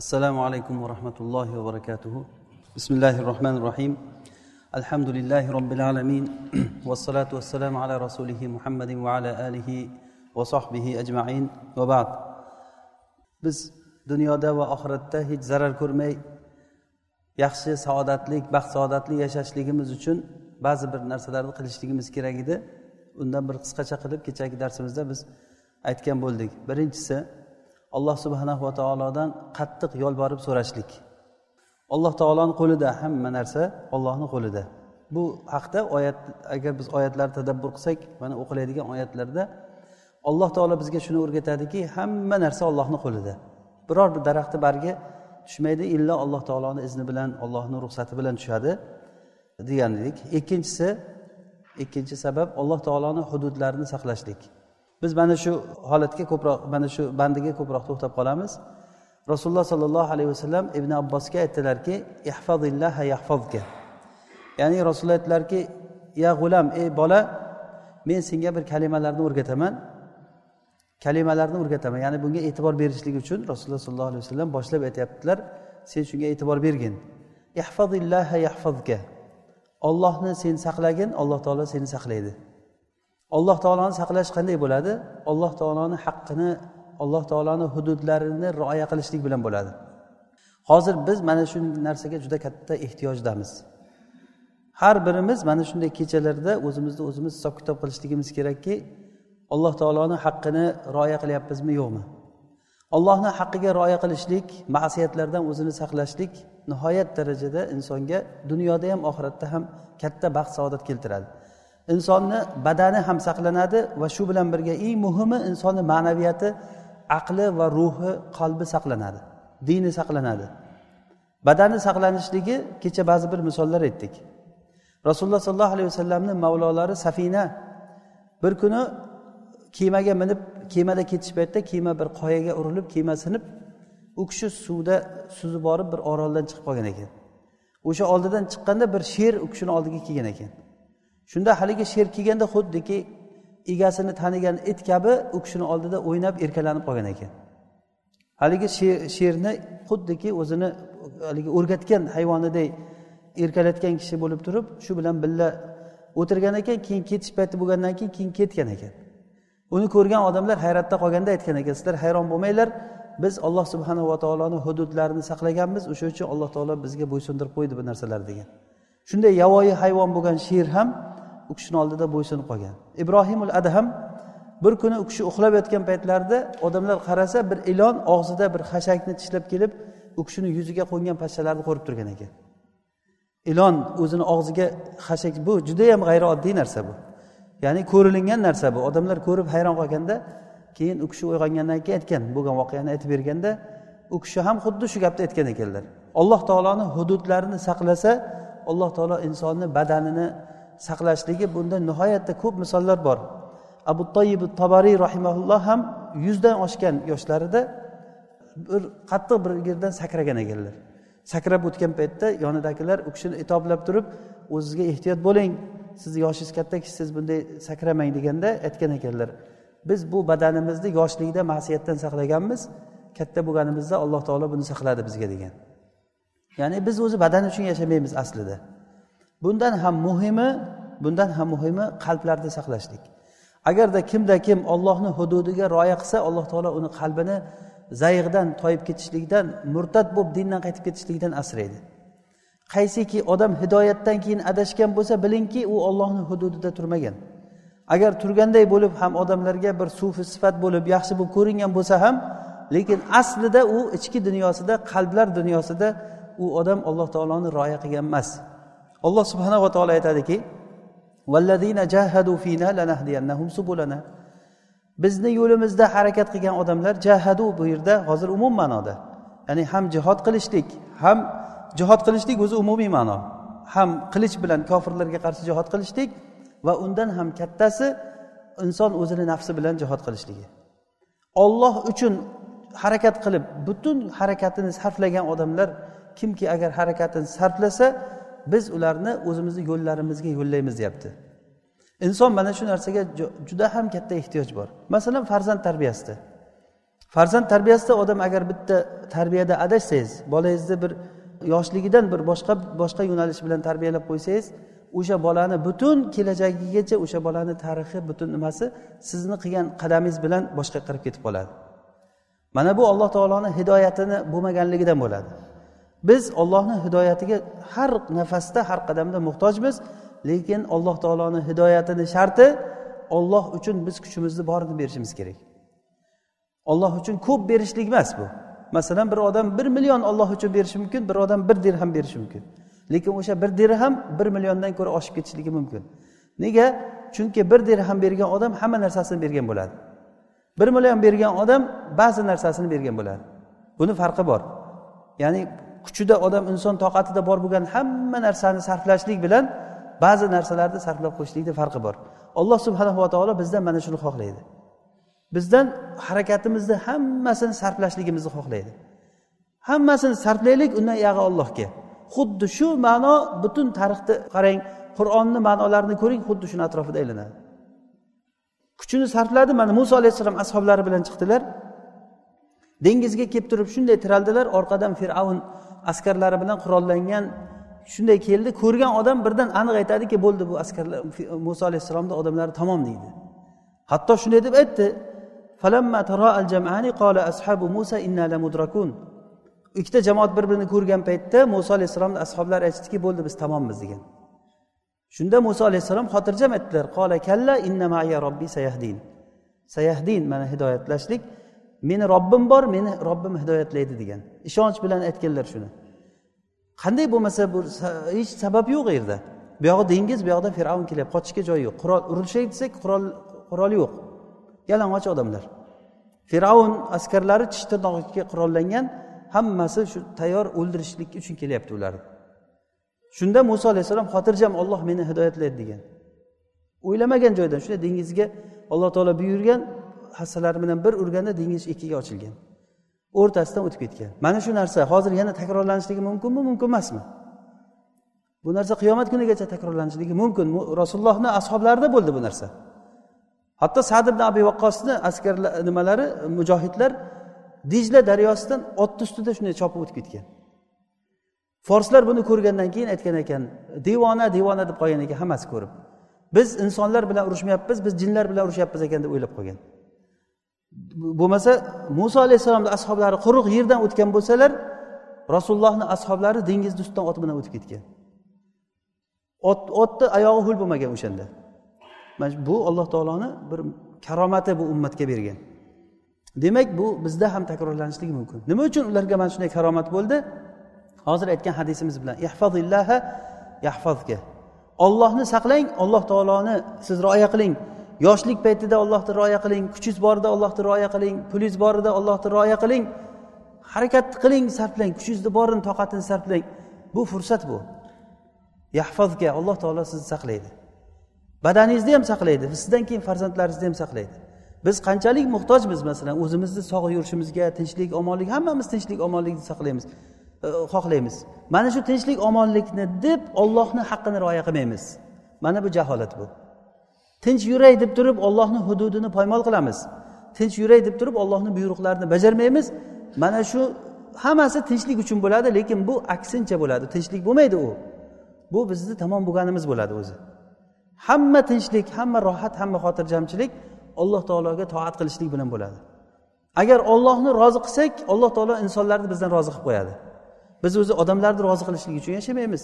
assalomu alaykum va rahmatullohi va barakatuh bismillahi rohmanir rohim alhamdulillahi robbil alamin vassalotu vassalamu ala rasulihi muhammadin va ala alihi va sohbihi ajmain. Va ba'd. Biz dunyoda va oxiratda hech zarar ko'rmay yaxshi saodatlik baxt saodatli yashashligimiz uchun ba'zi bir narsalarni qilishligimiz kerak edi. Undan bir qisqacha qilib kechagi darsimizda biz aytgan bo'ldik. Birinchisi alloh subhanahu va taolodan qattiq yolborib so'rashlik. Alloh taoloni qo'lida hamma narsa ollohni qo'lida. Bu haqda oyat agar biz oyatlarni tadabbur qilsak mana o'qiladigan oyatlarda alloh taolo bizga shuni o'rgatadiki hamma narsa ollohni qo'lida. Biror bir daraxtni bargi tushmaydi illo alloh taoloni izni bilan allohni ruxsati bilan tushadi degan edik ikkinchisi ikkinchi sabab alloh taoloni hududlarini saqlashlik. Biz mana shu holatga ko'proq mana shu bandiga ko'proq to'xtab qolamiz. Rasululloh sollallohu alayhi vasallam ibn abbosga aytdilarki ihfazillaha yahfazka. Ya'ni rasululloh aytdilarki ya g'ulam ey bola men senga bir kalimalarni o'rgataman. Kalimalarni o'rgataman. Ya'ni bunga e'tibor berishlik uchun rasululloh sollallohu alayhi vasallam boshlab aytyaptilar sen shunga e'tibor bergin. Ihfazillaha yahfazka. Ollohni sen saqlagin alloh taolo seni saqlaydi. Alloh taoloni saqlash qanday bo'ladi? Alloh taoloni haqqini alloh taoloni hududlarini rioya qilishlik bilan bo'ladi. Hozir biz mana shu narsaga juda katta ehtiyojdamiz. Har birimiz mana shunday kechalarda o'zimizni o'zimiz hisob kitob qilishligimiz kerakki alloh taoloni haqqini rioya qilyapmizmi yo'qmi? Allohni haqqiga rioya qilishlik ma'siyatlardan o'zini saqlashlik nihoyat darajada insonga dunyoda ham oxiratda ham katta baxt saodat keltiradi. Insonni badani ham saqlanadi va shu bilan birga eng muhimi insonni ma'naviyati aqli va ruhi qalbi saqlanadi dini saqlanadi. Badani saqlanishligi kecha ba'zi bir misollar aytdik. Rasululloh sollallohu alayhi vasallamni mavlolari safina. Bir kuni kemaga minib kemada ketish paytida kema bir qoyaga urilib kema sinib u kishi suvda suzib borib bir oroldan chiqib qolgan ekan. O'sha oldidan chiqqanda bir sher u kishini oldiga kelgan ekan. Shunda haligi sher kelganda xuddiki egasini tanigan it kabi u kishini oldida o'ynab erkalanib qolgan ekan. Haligi sherni xuddiki o'zini haligi o'rgatgan hayvoniday erkalatgan kishi bo'lib turib shu bilan birga o'tirgan ekan keyin ketish payti bo'lgandan keyin keyin ketgan ekan. Uni ko'rgan odamlar hayratda qolganda aytgan ekan sizlar hayron bo'lmanglar biz alloh subhanava taoloni hududlarini saqlaganmiz o'sha uchun alloh taolo bizga bo'ysundirib qo'ydi bu narsalar degan. Shunday yovvoyi hayvon bo'lgan sher ham u kishini oldida bo'ysunib qolgan. Ibrohimul adham bir kuni u kishi uxlab yotgan paytlarida odamlar qarasa bir ilon og'zida bir xashakni tishlab kelib u kishini yuziga qo'ngan pashshalarni ko'rib turgan ekan. Ilon o'zini og'ziga xashak bu judayam g'ayrioddiy narsa bu. Ya'ni ko'rilingan narsa bu. Odamlar ko'rib hayron qolganda keyin u kishi uyg'ongandan keyin aytgan bo'lgan voqeani aytib berganda u kishi ham xuddi shu gapni aytgan ekanlar. Alloh taoloni hududlarini saqlasa alloh taolo insonni badanini saqlashligi bunda nihoyatda ko'p misollar bor. Abu toyib tobariy rahimaulloh ham yuzdan oshgan yoshlarida bir qattiq bir yerdan sakragan ekanlar. Sakrab o'tgan paytda yonidagilar u kishini itoblab turib o'zizga ehtiyot bo'ling sizni yoshingiz katta kishisiz bunday sakramang deganda aytgan ekanlar. Biz bu badanimizni yoshlikda ma'siyatdan saqlaganmiz katta bo'lganimizda alloh taolo buni saqladi bizga degan. Ya'ni biz o'zi badan uchun yashamaymiz aslida. Bundan ham muhimi bundan ham muhimi qalblarni saqlashlik. Agarda kimda kim ollohni hududiga rioya qilsa alloh taolo uni qalbini zayiqdan toyib ketishlikdan murtad bo'lib dindan qaytib ketishlikdan asraydi. Qaysiki odam hidoyatdan keyin adashgan bo'lsa bilingki u ollohni hududida turmagan. Agar turganday bo'lib ham odamlarga bir sufi sifat bo'lib yaxshi bo'lib ko'ringan bo'lsa ham lekin aslida u ichki dunyosida qalblar dunyosida u odam alloh taoloni rioya qilgan emas. Alloh subhanava taolo aytadiki bizni yo'limizda harakat qilgan odamlar jahadu bu yerda hozir umum ma'noda. Ya'ni ham jihod qilishlik ham jihod qilishlik o'zi umumiy ma'no. Ham qilich bilan kofirlarga qarshi jihod qilishlik va undan ham kattasi inson o'zini nafsi bilan jihod qilishligi. Olloh uchun harakat qilib butun harakatini sarflagan odamlar kimki agar harakatini sarflasa biz ularni o'zimizni yo'llarimizga yo'llaymiz deyapti. Inson mana shu narsaga juda ham katta ehtiyoj bor. Masalan farzand tarbiyasida. Farzand tarbiyasida odam agar bitta tarbiyada adashsangiz bolangizni bir yoshligidan bir boshqa boshqa yo'nalish bilan tarbiyalab qo'ysangiz o'sha bolani butun kelajagigacha o'sha bolani tarixi butun nimasi sizni qilgan qadamingiz bilan boshqa qarab ketib qoladi. Mana bu alloh taoloni hidoyatini bo'lmaganligidan bo'ladi. Biz ollohni hidoyatiga har nafasda har qadamda muhtojmiz lekin alloh taoloni hidoyatini sharti olloh uchun biz kuchimizni borini berishimiz kerak. Olloh uchun ko'p berishlik emas bu. Masalan bir odam bir million olloh uchun berishi mumkin bir odam bir dirham berishi mumkin. Lekin o'sha bir dirham bir milliondan ko'ra oshib ketishligi mumkin. Nega? Chunki bir dirham bergan odam hamma narsasini bergan bo'ladi. Bir million bergan odam ba'zi narsasini bergan bo'ladi. Buni farqi bor. Ya'ni kuchida odam inson toqatida bor bo'lgan hamma narsani sarflashlik bilan ba'zi narsalarni sarflab qo'yishlikni farqi bor. Alloh subhanava taolo bizdan mana shuni xohlaydi. Bizdan harakatimizni hammasini sarflashligimizni xohlaydi. Hammasini sarflaylik undan uyog'i allohga. Xuddi shu ma'no butun tarixni qarang qur'onni ma'nolarini ko'ring xuddi shuni atrofida aylanadi. Kuchini sarfladi mana muso alayhissalom ashoblari bilan chiqdilar. Dengizga kelib turib shunday tiraldilar orqadan fir'avn askarlari bilan qurollangan shunday keldi ko'rgan odam birdan aniq aytadiki bo'ldi bu askarlar muso alayhissalomni odamlari tamom deydi. Hatto shunday deb aytdi ikkita jamoat bir birini ko'rgan paytda muso alayhissalomni ashoblari aytishdiki bo'ldi biz tamommiz degan. Shunda muso alayhissalom xotirjam aytdilar qola kalla inna maya robbi sayahdin. Sayahdin mana hidoyatlashlik. Meni robbim bor meni robbim hidoyatlaydi degan. Ishonch bilan aytganlar shuni. Qanday bo'lmasa bu hech sabab yo'q u yerda. Buyog'i dengiz bu yoqda fir'avn kelyapti qochishga joyi yo'q. Qurol urushaylik desak qurol qurol yo'q. Yalang'och odamlar. Fir'avn askarlari tish tirnog'iga qurollangan hammasi shu tayyor o'ldirishlik uchun kelyapti ularni. Shunda muso alayhissalom xotirjam olloh meni hidoyatlaydi degan. O'ylamagan joydan shunday dengizga alloh taolo buyurgan hassalari bilan bir urganda dengiz ikkiga ochilgan. O'rtasidan o'tib ketgan. Mana shu narsa hozir yana takrorlanishligi mumkinmi mumkin emasmi? Bu narsa qiyomat kunigacha takrorlanishligi mumkin. Rasulullohni ashoblarida bo'ldi bu narsa. Hatto sad ibn abi vaqqosni askarlar nimalari mujohidlar dijla daryosidan otni ustida shunday chopib o'tib ketgan. Forslar buni ko'rgandan keyin aytgan ekan devona devona deb qolgan ekan hammasi ko'rib. Biz insonlar bilan urushmayapmiz biz jinlar bilan urushyapmiz ekan deb o'ylab qolgan bo'lmasa muso alayhissalomni ashoblari quruq yerdan o'tgan bo'lsalar rasulullohni ashoblari dengizni ustidan ot bilan o'tib ketgan. Ot otni oyog'i ho'l bo'lmagan o'shanda. Mana bu alloh taoloni bir karomati bu ummatga bergan. Demak bu bizda ham takrorlanishligi mumkin. Nima uchun ularga mana shunday karomat bo'ldi? Hozir aytgan hadisimiz bilan ihfazillaha yahfazga ollohni saqlang alloh taoloni siz rioya qiling. Yoshlik paytida ollohni rioya qiling kuchingiz borida ollohni rioya qiling pulingiz borida ollohni rioya qiling. Harakat qiling sarflang kuchingizni borini toqatini sarflang. Bu fursat bu. Yahfazga alloh taolo sizni saqlaydi. Badaningizni ham saqlaydi sizdan keyin farzandlaringizni ham saqlaydi. Biz qanchalik muhtojmiz masalan o'zimizni sog' yurishimizga tinchlik omonlik hammamiz tinchlik omonlikni saqlaymiz e, xohlaymiz. Mana shu tinchlik omonlikni deb ollohni haqqini rioya qilmaymiz. Mana bu jaholat bu. Tinch yuray deb turib ollohni hududini poymol qilamiz. Tinch yuray deb turib ollohni buyruqlarini bajarmaymiz. Mana shu hammasi tinchlik uchun bo'ladi lekin bu aksincha bo'ladi. Tinchlik bo'lmaydi u. Bu bizni tamom bo'lganimiz bo'ladi o'zi. Hamma tinchlik hamma rohat hamma xotirjamchilik alloh taologa toat qilishlik bilan bo'ladi. Agar ollohni rozi qilsak alloh taolo insonlarni bizdan rozi qilib qo'yadi. Biz o'zi odamlarni rozi qilishlik uchun yashamaymiz.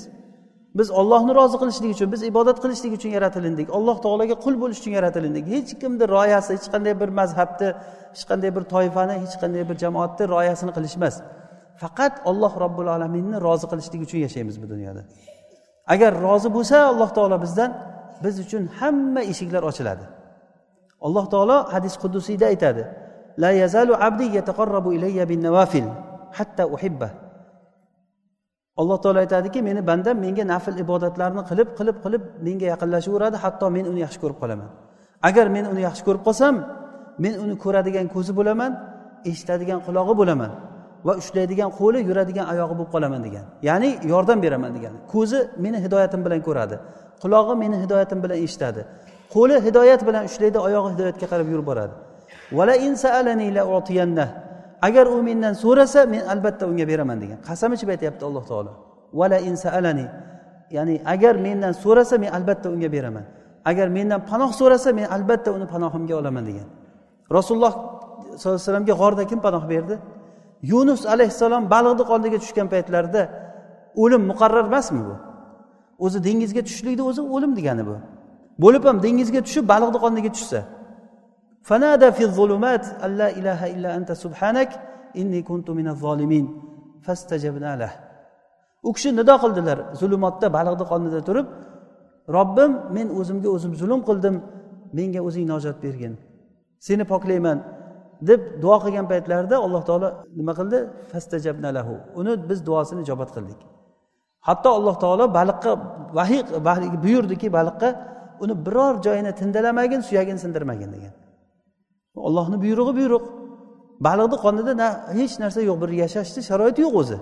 Biz ollohni rozi qilishlik uchun biz ibodat qilishlik uchun yaratilindik. Alloh taologa qul bo'lish uchun yaratilindik. Hech kimni rioyasi hech qanday bir mazhabni hech qanday bir toifani hech qanday bir jamoatni rioyasini qilish emas faqat olloh robbil alaminni rozi qilishlik uchun yashaymiz bu dunyoda. Agar rozi bo'lsa alloh taolo bizdan biz uchun hamma eshiklar ochiladi. Alloh taolo hadis qudusiyda aytadi la yazalu abdi yataqarrabu ilayya bin nawafil hatta uhibba. Alloh taolo aytadiki meni bandam menga nafl ibodatlarni qilib qilib qilib menga yaqinlashaveradi hatto men uni yaxshi ko'rib qolaman. Agar men uni yaxshi ko'rib qolsam men uni ko'radigan ko'zi bo'laman eshitadigan qulog'i bo'laman va ushlaydigan qo'li yuradigan oyog'i bo'lib qolaman degan. Ya'ni yordam beraman degan. Ko'zi meni hidoyatim bilan ko'radi qulog'i meni hidoyatim bilan eshitadi qo'li hidoyat bilan ushlaydi oyog'i hidoyatga qarab yurib boradi. Agar u mendan so'rasa men albatta unga beraman degan. Qasam ichib aytyapti alloh taolo. Vala alani ya'ni agar mendan so'rasa men albatta unga beraman. Agar mendan panoh so'rasa men albatta uni panohimga olaman degan. Rasululloh sollallohu alayhi vasallamga g'orda kim panoh berdi? Yunus alayhissalom baliqni qorniga tushgan paytlarida o'lim muqarrar emasmi bu? O'zi dengizga tushishlikni o'zi o'lim degani bu. Bo'lib ham dengizga tushib baliqni qorniga tushsa. فنادى في الظلمات أن لا إله إلا أنت سبحانك إني كنت من الظالمين. فاستجبنا له. U kishi nido qildilar. Zulumotda baliqni qornida turib robbim men o'zimga o'zim zulm qildim menga o'zing najot bergin. Seni poklayman. deb duo qilgan paytlarida alloh taolo nima qildi? Fastajabnalahu uni biz duosini ijobat qildik. Hatto alloh taolo baliqqa vahiy buyurdiki baliqqa uni biror joyini tindalamagin suyagini sindirmagin degan. Ollohni buyrug'i buyruq. Baliqni qonida na hech narsa yo'q bir yashashni sharoiti yo'q o'zi.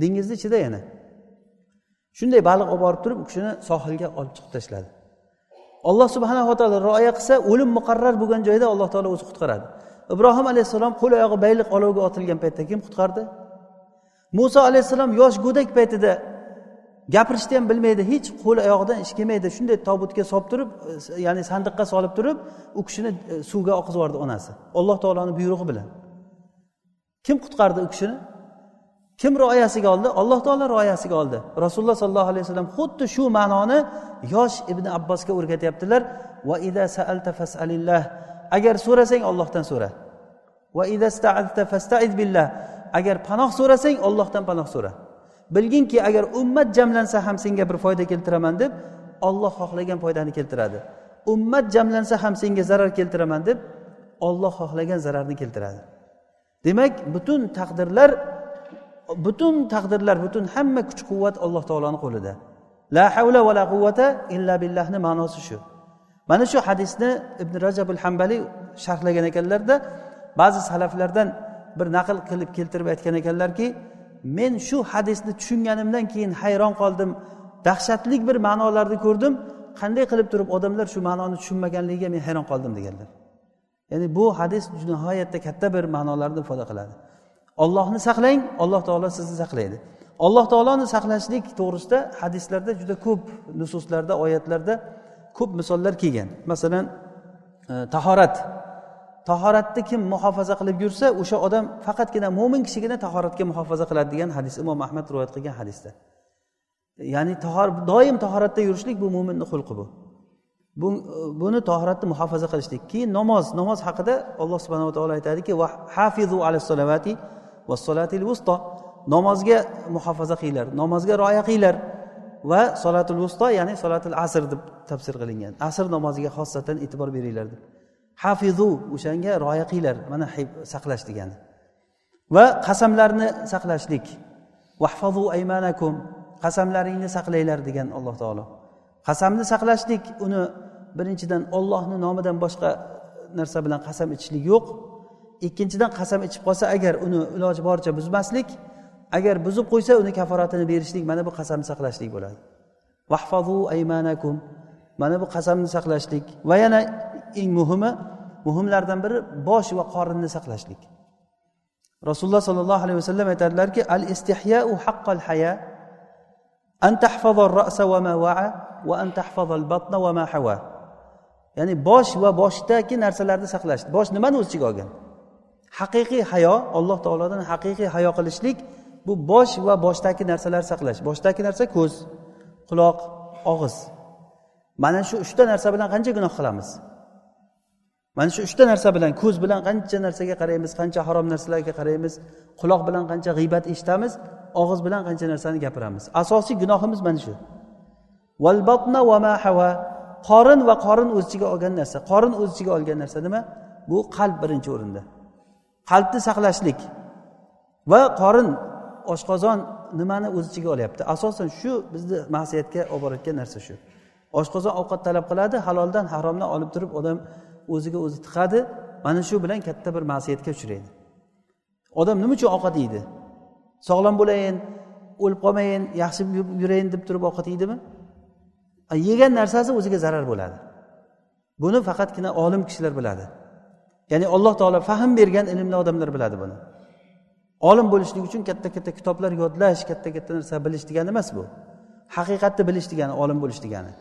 Dengizni ichida yana. Shunday baliq olib borib turib u kishini sohilga olib chiqib tashladi. Alloh subhanava taolo rioya qilsa o'lim muqarrar bo'lgan joyda alloh taolo o'zi qutqaradi. Ibrohim alayhissalom qo'l oyog'i bayliq olovga otilgan paytda kim qutqardi. Muso alayhissalom yosh go'dak paytida gapirishni ham bilmaydi hech qo'l oyog'idan ish kelmaydi. Shunday tobutga solib turib e, ya'ni sandiqqa solib turib u kishini e, suvga oqizib yubordi onasi. Alloh taoloni buyrug'i bilan. Kim qutqardi u kishini? Kim rioyasiga oldi? Alloh taolo rioyasiga oldi. Rasululloh sollallohu alayhi vasallam xuddi shu ma'noni yosh ibn abbosga o'rgatyaptilar. Va ida saalta fasalillah. Agar so'rasang ollohdan so'ra. Va ida fastaiz billah. Agar panoh so'rasang ollohdan panoh so'ra. Bilginki agar ummat jamlansa ham senga bir foyda keltiraman deb olloh xohlagan foydani keltiradi. Ummat jamlansa ham senga zarar keltiraman deb olloh xohlagan zararni keltiradi. Demak butun taqdirlar butun taqdirlar butun hamma kuch quvvat alloh taoloni qo'lida. La havla va la quvvata illa billahni ma'nosi shu. Mana shu hadisni ibn rajabul hambaliy sharhlagan ekanlarda ba'zi salaflardan bir naql qilib keltirib aytgan ekanlarki men shu hadisni tushunganimdan keyin hayron qoldim. Dahshatli bir ma'nolarni ko'rdim. Qanday qilib turib odamlar shu ma'noni tushunmaganligiga men hayron qoldim deganlar. Ya'ni bu hadis nihoyatda katta bir ma'nolarni ifoda qiladi. Ollohni saqlang alloh taolo sizni saqlaydi. Alloh taoloni saqlashlik to'g'risida hadislarda juda ko'p nususlarda oyatlarda ko'p misollar kelgan. Masalan e, tahorat. Tahoratni kim muhofaza qilib yursa o'sha odam faqatgina mo'min kishigina tahoratga muhofaza qiladi degan hadis imom ahmad rivoyat qilgan hadisda. Ya'ni tahor doim tahoratda yurishlik bu mo'minni xulqi bu. Buni tahoratni muhofaza qilishlik. Keyin namoz namoz haqida alloh subhanava taolo aytadiki va hafizu ala salavati solatil vusto namozga muhofaza qilinglar namozga rioya qilinglar. Va solatul vusto ya'ni solatul asr deb tafsir qilingan. Asr namoziga xossatan e'tibor beringlar deb. Hafizu o'shanga rioya qilinglar mana saqlash degani. Va qasamlarni saqlashlik. Vahfazu aymanakum qasamlaringni saqlanglar degan alloh taolo. Qasamni saqlashlik uni birinchidan ollohni nomidan boshqa narsa bilan qasam ichishlik yo'q. Ikkinchidan qasam ichib qolsa agar uni iloji boricha buzmaslik agar buzib qo'ysa uni kaforatini berishlik mana bu qasamni saqlashlik bo'ladi. Vahfazu aymanakum mana bu qasamni saqlashlik. Va yana eng muhimi muhimlardan biri bosh va qorinni saqlashlik. Rasululloh sollallohu alayhi vasallam aytadilarki al istihyau haqqal haya an tahfazar ra'sa va ma wa'a va an tahfazal batna va ma hawa. Ya'ni bosh va boshdagi narsalarni saqlash. Bosh nimani o'z ichiga olgan? Haqiqiy hayo alloh taolodan haqiqiy hayo qilishlik bu bosh va boshdagi narsalarni saqlash. Boshdagi narsa ko'z quloq og'iz. Mana shu uchta narsa bilan qancha gunoh qilamiz? Mana shu uchta narsa bilan ko'z bilan qancha narsaga qaraymiz qancha harom narsalarga qaraymiz quloq bilan qancha g'iybat eshitamiz og'iz bilan qancha narsani gapiramiz. Asosiy gunohimiz mana shu. Valbatna va ma qorin va qorin o'z ichiga olgan narsa. Qorin o'z ichiga olgan narsa nima? Bu qalb birinchi o'rinda. Qalbni saqlashlik. Va qorin oshqozon nimani o'z ichiga olyapti? Asosan shu bizni ma'siyatga olib borayotgan narsa shu. Oshqozon ovqat talab qiladi haloldan haromdan olib turib odam o'ziga o'zi tiqadi mana shu bilan katta bir ma'siyatga uchraydi. Odam nima uchun ovqat yeydi? Sog'lom bo'layin o'lib qolmayin yaxshi yurayin deb turib ovqat yeydimi? Yegan narsasi o'ziga zarar bo'ladi. Buni faqatgina olim kishilar biladi. Ya'ni alloh taolo fahm bergan ilmli odamlar biladi buni. Olim bo'lishlik uchun katta katta kitoblar yodlash katta katta narsa bilish degani emas bu. Haqiqatni bilish degani olim bo'lish degani.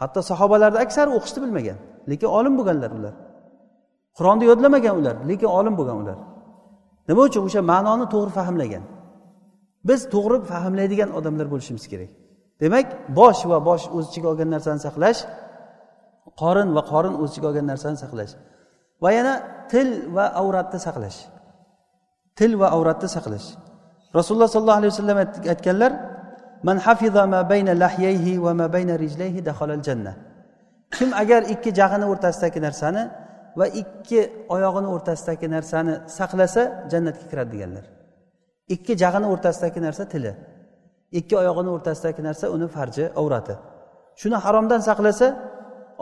Hatto sahobalarni aksari o'qishni bilmagan lekin olim bo'lganlar ular. Qur'onni yodlamagan ular lekin olim bo'lgan ular. Nima uchun o'sha ma'noni to'g'ri fahmlagan? Biz to'g'ri fahmlaydigan odamlar bo'lishimiz kerak. Demak bosh va bosh o'z ichiga olgan narsani saqlash qorin va qorin o'z ichiga olgan narsani saqlash va yana til va avratni saqlash. Til va avratni saqlash. Rasululloh sollallohu alayhi vasallam aytganlar man hafiza ma bayna lahyayhi va ma bayna rijlayhi dakhalal janna kim agar ikki jag'ini o'rtasidagi narsani va ikki oyog'ini o'rtasidagi narsani saqlasa jannatga kiradi deganlar. Ikki jag'ini o'rtasidagi narsa tili ikki oyog'ini o'rtasidagi narsa uni farji avrati shuni haromdan saqlasa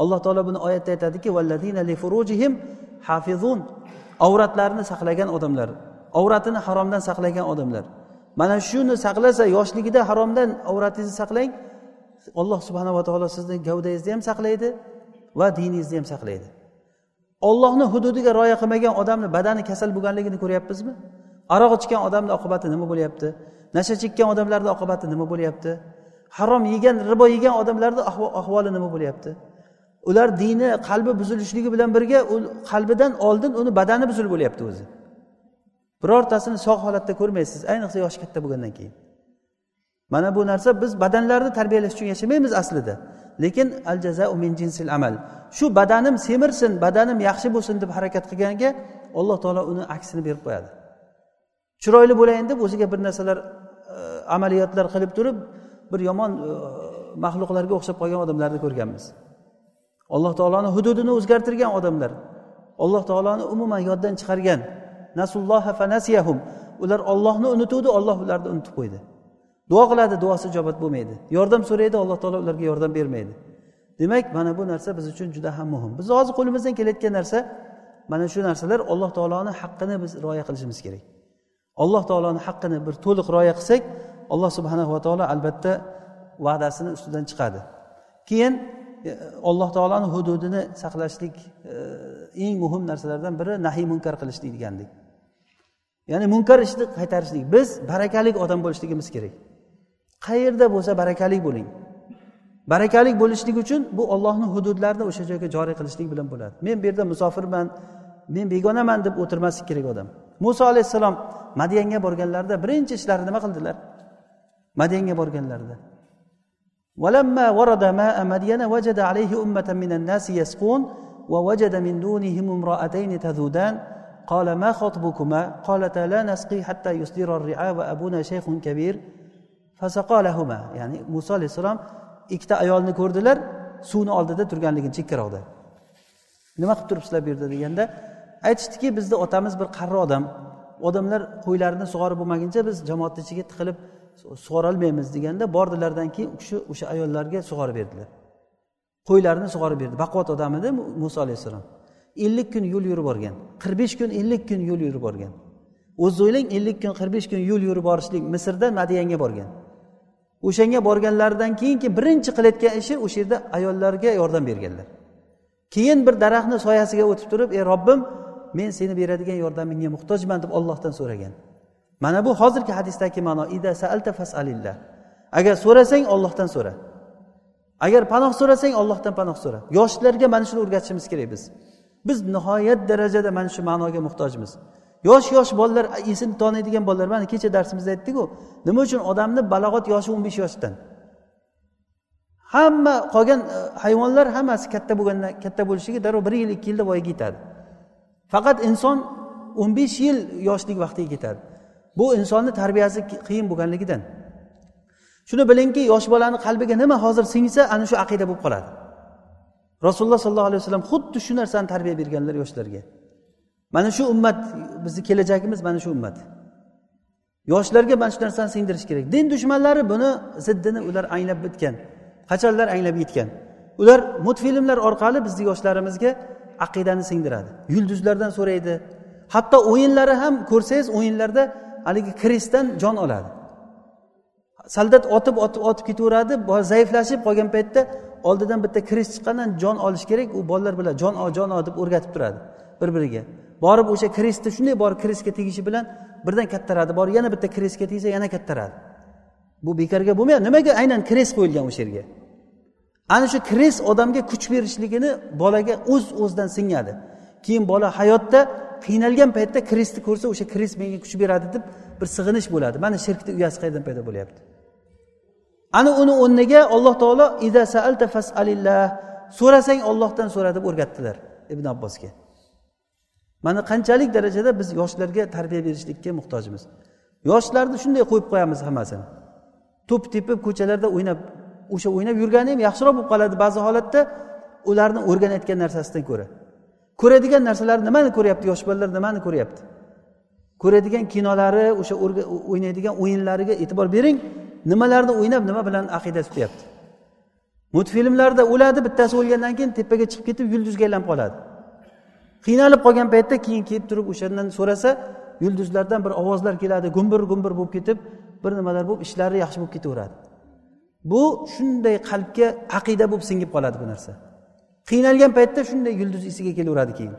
alloh taolo buni oyatda aytadiki hafizun. Avratlarini saqlagan odamlar avratini haromdan saqlagan odamlar. Mana shuni saqlasa yoshligida haromdan avratingizni saqlang. Alloh subhanava taolo sizni gavdangizni ham saqlaydi va diningizni ham saqlaydi. Ollohni hududiga rioya qilmagan odamni badani kasal bo'lganligini ko'ryapmizmi? Aroq ichgan odamni oqibati nima bo'lyapti? Nasha chekkan odamlarni oqibati nima bo'lyapti? Harom yegan ribo yegan odamlarni ahvoli nima bo'lyapti? Ular dini qalbi buzilishligi bilan birga u qalbidan oldin uni badani buzilib bo'lyapti o'zi. Birortasini sog' holatda ko'rmaysiz. Ayniqsa yoshi katta bo'lgandan keyin. Mana bu narsa biz badanlarni tarbiyalash uchun yashamaymiz aslida. Lekin al jazau min jinsil amal. Shu badanim semirsin badanim yaxshi bo'lsin deb harakat qilganga alloh taolo uni aksini berib qo'yadi. Chiroyli bo'layin deb o'ziga bir narsalar e, amaliyotlar qilib turib bir yomon e, maxluqlarga o'xshab qolgan odamlarni ko'rganmiz. Alloh taoloni hududini o'zgartirgan odamlar. Alloh taoloni umuman yoddan chiqargan. Nasulloha fanasiyahum. Ular ollohni unutuvdi olloh ularni unutib qo'ydi. Duo qiladi duosi ijobat bo'lmaydi. Yordam so'raydi alloh taolo ularga yordam bermaydi. Demak mana bu narsa biz uchun juda ham muhim. Biz hozir qo'limizdan kelayotgan narsa mana shu narsalar alloh taoloni haqqini biz rioya qilishimiz kerak. Alloh taoloni haqqini bir to'liq rioya qilsak alloh subhanahu va taolo albatta va'dasini ustidan chiqadi. Keyin e, alloh taoloni hududini saqlashlik e, eng muhim narsalardan biri nahiy munkar qilishlik degandik ya'ni munkar ishni qaytarishlik biz barakalik odam bo'lishligimiz kerak qayerda bo'lsa barakalik bo'ling barakalik bo'lishlik uchun bu ollohni hududlarini o'sha joyga joriy qilishlik bilan bo'ladi men bu yerda musofirman men begonaman deb o'tirmaslik kerak odam muso alayhissalom madyanga borganlarida birinchi ishlari nima qildilar madyanga borganlarida ولما ورد ماء مدين وجد عليه أمة من الناس يسقون ووجد من دونهم امرأتين تذودان قال ما خطبكما قالتا لا نسقي حتى يصدر الرعاء وأبونا شيخ كبير فسقى لهما يعني موسى عليه السلام ikkita ayolni ko'rdilar suvni oldida turganligini chekkaroqda nima qilib turibsizlar bu yerda deganda aytishdiki bizni otamiz bir qarri odam odamlar qo'ylarini sug'orib bo'lmaguncha biz jamoatni ichiga tiqilib sug'orolmaymiz deganda bordilardan keyin u kishi o'sha ayollarga sug'orib berdilar qo'ylarini sug'orib berdi baquvvat odam edi muso alayhissalom Ellik kun yo'l yurib borgan qirq besh kun ellik kun yo'l yurib borgan o'zingiz o'ylang ellik kun qirq besh kun yo'l yurib borishlik misrdan madiyanga borgan. O'shanga borganlaridan keyingi birinchi qilayotgan ishi o'sha yerda ayollarga yordam berganlar. Keyin bir daraxtni soyasiga o'tib turib ey robbim men seni beradigan yordamingga muhtojman deb ollohdan so'ragan. Mana bu hozirgi hadisdagi ma'no ida saalta fasalillah agar so'rasang ollohdan so'ra. Agar panoh so'rasang ollohdan panoh so'ra. Yoshlarga mana shuni o'rgatishimiz kerak biz. Biz nihoyat darajada mana shu ma'noga muhtojmiz. Yosh yosh bolalar esini taniydigan bolalar mana kecha darsimizda aytdikku nima uchun odamni balog'at yoshi o'n besh yoshdan? Hamma qolgan e, hayvonlar hammasi katta bo'lgandan katta bo'lishligi darrov bir yil ikki yilda voyaga yetadi. Faqat inson o'n besh yil yoshlik vaqtiga ketadi. Bu insonni tarbiyasi qiyin bo'lganligidan. Shuni bilingki yosh bolani qalbiga nima hozir singsa ana shu aqida bo'lib qoladi. Rasululloh sollallohu alayhi vasallam xuddi shu narsani tarbiya berganlar yoshlarga. Mana shu ummat bizni kelajagimiz mana shu ummat. Yoshlarga mana shu narsani singdirish kerak. Din dushmanlari buni ziddini ular anglab bitgan qachonlar anglab yetgan ular multfilmlar orqali bizni yoshlarimizga aqidani singdiradi. Yulduzlardan so'raydi. Hatto o'yinlari ham ko'rsangiz o'yinlarda haligi krestdan jon oladi. Soldat otib otib otib ketaveradi zaiflashib qolgan paytda oldidan bitta kirish chiqqandan jon olish kerak u bolalar bilan jon ol jon ol deb o'rgatib turadi bir biriga borib o'sha kresni shunday borib kresga tegishi bilan birdan kattaradi. Borib yana bitta kresga tegsa yana kattaradi. Bu bekorga bo'lmaydi nimaga aynan krest qo'yilgan o'sha yerga ana shu krest odamga kuch berishligini bolaga o'z uz o'zidan singadi keyin bola hayotda qiynalgan paytda krestni ko'rsa o'sha krest menga kuch beradi deb bir sig'inish bo'ladi. Mana shirkni uyasi qayerdan paydo bo'lyapti? Ana uni o'rniga alloh taolo ida saalta fasalillah so'rasang ollohdan so'ra deb o'rgatdilar ibn abbosga. Mana qanchalik darajada biz yoshlarga tarbiya berishlikka muhtojmiz. Yoshlarni shunday qo'yib qo'yamiz hammasini. To'p tepib ko'chalarda o'ynab o'sha o'ynab yurgani ham yaxshiroq bo'lib qoladi ba'zi holatda. Ularni o'rganayotgan narsasidan ko'ra. Ko'radigan narsalari nimani ko'ryapti? Yosh bolalar nimani ko'ryapti? Ko'radigan kinolari o'sha o'ynaydigan o'yinlariga e'tibor bering. Nimalarni o'ynab nima bilan aqida tutyapti? Multfilmlarda o'ladi bittasi o'lgandan keyin tepaga chiqib ketib yulduzga aylanib qoladi. Qiynalib qolgan paytda keyin kelib turib o'shandan so'rasa yulduzlardan bir ovozlar keladi gumbir gumbir bo'lib ketib bir nimalar bo'lib ishlari yaxshi bo'lib ketaveradi. Bu shunday qalbga aqida bo'lib singib qoladi bu narsa. Qiynalgan paytda shunday yulduz esiga kelaveradi keyin.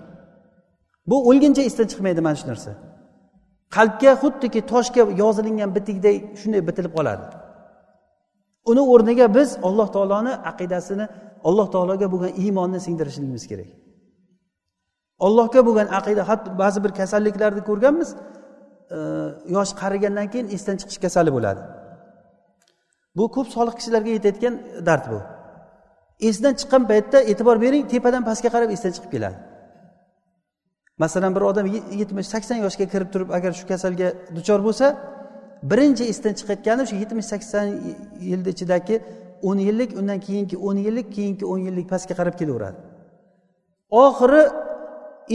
Bu o'lguncha esdan chiqmaydi mana shu narsa. Qalbga xuddiki toshga yozilingan bitikday shunday bitilib qoladi. Uni o'rniga biz alloh taoloni aqidasini alloh taologa bo'lgan iymonni singdirishligimiz kerak. Allohga bo'lgan aqida hatto ba'zi bir kasalliklarni ko'rganmiz e, yosh qarigandan keyin esdan chiqish kasali bo'ladi. Bu ko'p solih kishilarga yetayotgan dard bu. Esdan chiqqan paytda e'tibor bering tepadan pastga qarab esdan chiqib keladi. Masalan bir odam yetmish sakson yoshga kirib turib agar shu kasalga duchor bo'lsa birinchi esdan chiqayotgani shu yetmish sakson yilni ichidagi o'n yillik undan keyingi o'n yillik keyingi o'n yillik pastga qarab kelaveradi. Oxiri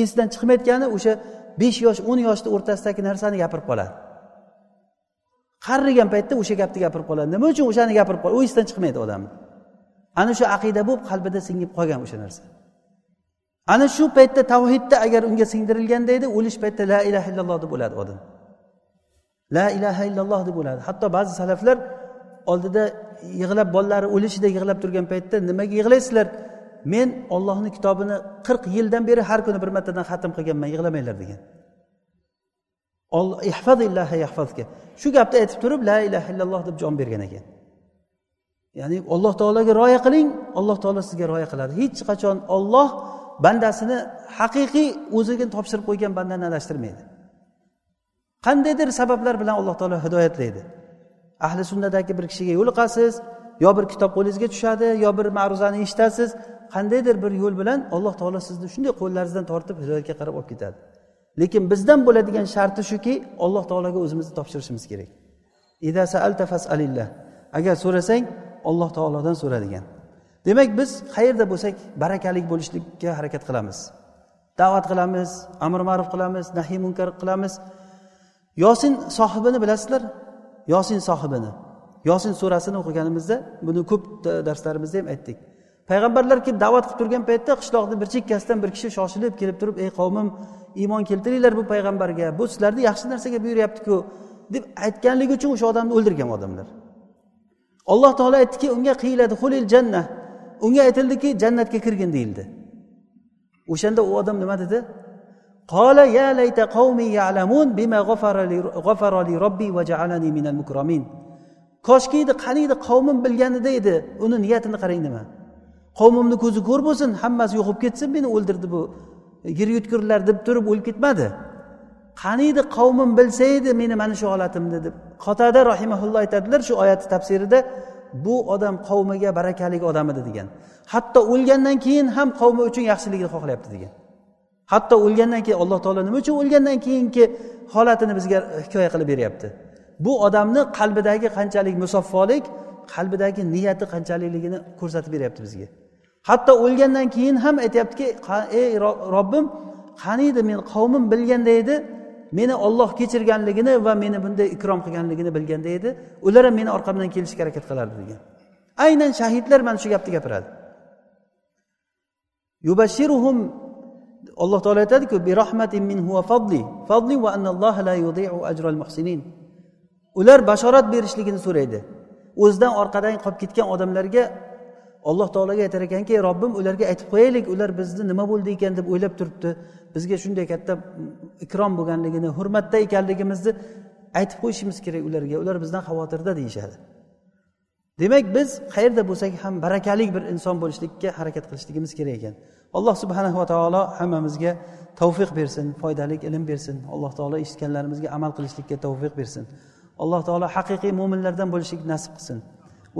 esidan chiqmayotgani o'sha besh yosh o'n yoshni o'rtasidagi narsani gapirib qoladi. Qarrigan paytda o'sha gapni gapirib qoladi. Nima uchun o'shani gapirib qoladi u esdan chiqmaydi odamni ana shu aqida bo'lib qalbida singib qolgan o'sha narsa. Ana shu paytda tavhidda agar unga singdirilganda edi o'lish paytda la ilaha illalloh deb o'ladi odam. La ilaha illalloh deb o'ladi hatto ba'zi salaflar oldida yig'lab bolalari o'lishida yig'lab turgan paytda nimaga yig'laysizlar? Men ollohni kitobini qirq yildan beri har kuni bir martadan xatm qilganman yig'lamanglar degan. Shu gapni aytib turib la ilaha illalloh deb jon bergan ekan. Ya'ni alloh taologa rioya qiling alloh taolo sizga rioya qiladi. Hech qachon olloh bandasini haqiqiy o'ziga topshirib qo'ygan bandani adashtirmaydi. Qandaydir sabablar bilan alloh taolo hidoyatlaydi. Ahli sunnadagi bir kishiga yo'liqasiz yo bir kitob qo'lingizga tushadi yo bir ma'ruzani eshitasiz qandaydir bir yo'l bilan alloh taolo sizni shunday qo'llaringizdan tortib hidoyatga qarab olib ketadi. Lekin bizdan bo'ladigan sharti shuki alloh taologa o'zimizni topshirishimiz kerak. Agar so'rasang alloh taolodan so'ra degan demak biz qayerda bo'lsak barakali bo'lishlikka harakat qilamiz. Da'vat qilamiz amr ma'ruf qilamiz nahiy munkar qilamiz. Yosin sohibini bilasizlar? Yosin sohibini. Yosin surasini o'qiganimizda buni ko'p darslarimizda ham aytdik. Payg'ambarlar kelib da'vat qilib turgan paytda qishloqni bir chekkasidan bir kishi shoshilib kelib turib ey qavmim iymon keltiringlar bu payg'ambarga bu sizlarni yaxshi narsaga buyuryaptiku deb aytganligi uchun o'sha odamni o'ldirgan odamlar. Alloh taolo aytdiki unga qiyiladi hulil janna unga aytildiki jannatga kirgin deyildi. O'shanda u odam nima dedi? Qola ya layta qavmi ya'lamun bima g'afara li robbi va ja'alani minal mukromin koshki edi qaniydi qavmim bilganida edi. Uni niyatini qarang nima? Qavmimni ko'zi ko'r bo'lsin hammasi yo'q bo'lib ketsin meni o'ldirdi bu yer yutkurlar deb turib o'lib ketmadi. Qaniydi qavmim bilsa edi meni mana shu holatimni deb. Qotada rahimaulloh aytadilar shu oyatni tafsirida bu odam qavmiga barakalik odam edi degan. Hatto o'lgandan keyin ham qavmi uchun yaxshilikni xohlayapti degan. Hatto o'lgandan keyin alloh taolo nima uchun o'lgandan keyingi holatini bizga hikoya qilib beryapti? Bu odamni qalbidagi qanchalik musaffolik qalbidagi niyati qanchalikligini ko'rsatib beryapti bizga. Hatto o'lgandan keyin ham aytyaptiki ey robbim qaniydi men qavmim bilganda edi meni olloh kechirganligini va meni bunday ikrom qilganligini bilganda edi. Ular ham meni orqamdan kelishga harakat qilardi degan. Aynan shahidlar mana shu gapni gapiradi. Yubashiruhum alloh taolo aytadiku ular bashorat berishligini so'raydi. O'zidan orqadan qolib ketgan odamlarga alloh taologa aytar ekanki robbim ularga aytib qo'yaylik ular bizni nima bo'ldi ekan? deb o'ylab turibdi. Bizga shunday katta mm, ikrom bo'lganligini hurmatda ekanligimizni aytib qo'yishimiz kerak ularga. Ular bizdan xavotirda deyishadi. Demak biz qayerda bo'lsak ham barakali bir inson bo'lishlikka harakat qilishligimiz kerak ekan. Alloh subhanahu va taolo hammamizga tavfiq bersin foydali ilm bersin. Alloh taolo eshitganlarimizga amal qilishlikka tavfiq bersin. Alloh taolo haqiqiy mo'minlardan bo'lishlik nasib qilsin.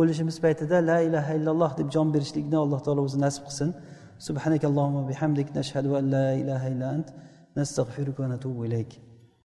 O'lishimiz paytida la ilaha illalloh deb jon berishlikni alloh taolo o'zi nasib qilsin subhanakallohumma bihamdik nashhadu an la ilaha illa ant nastag'firuka va natubu ilayk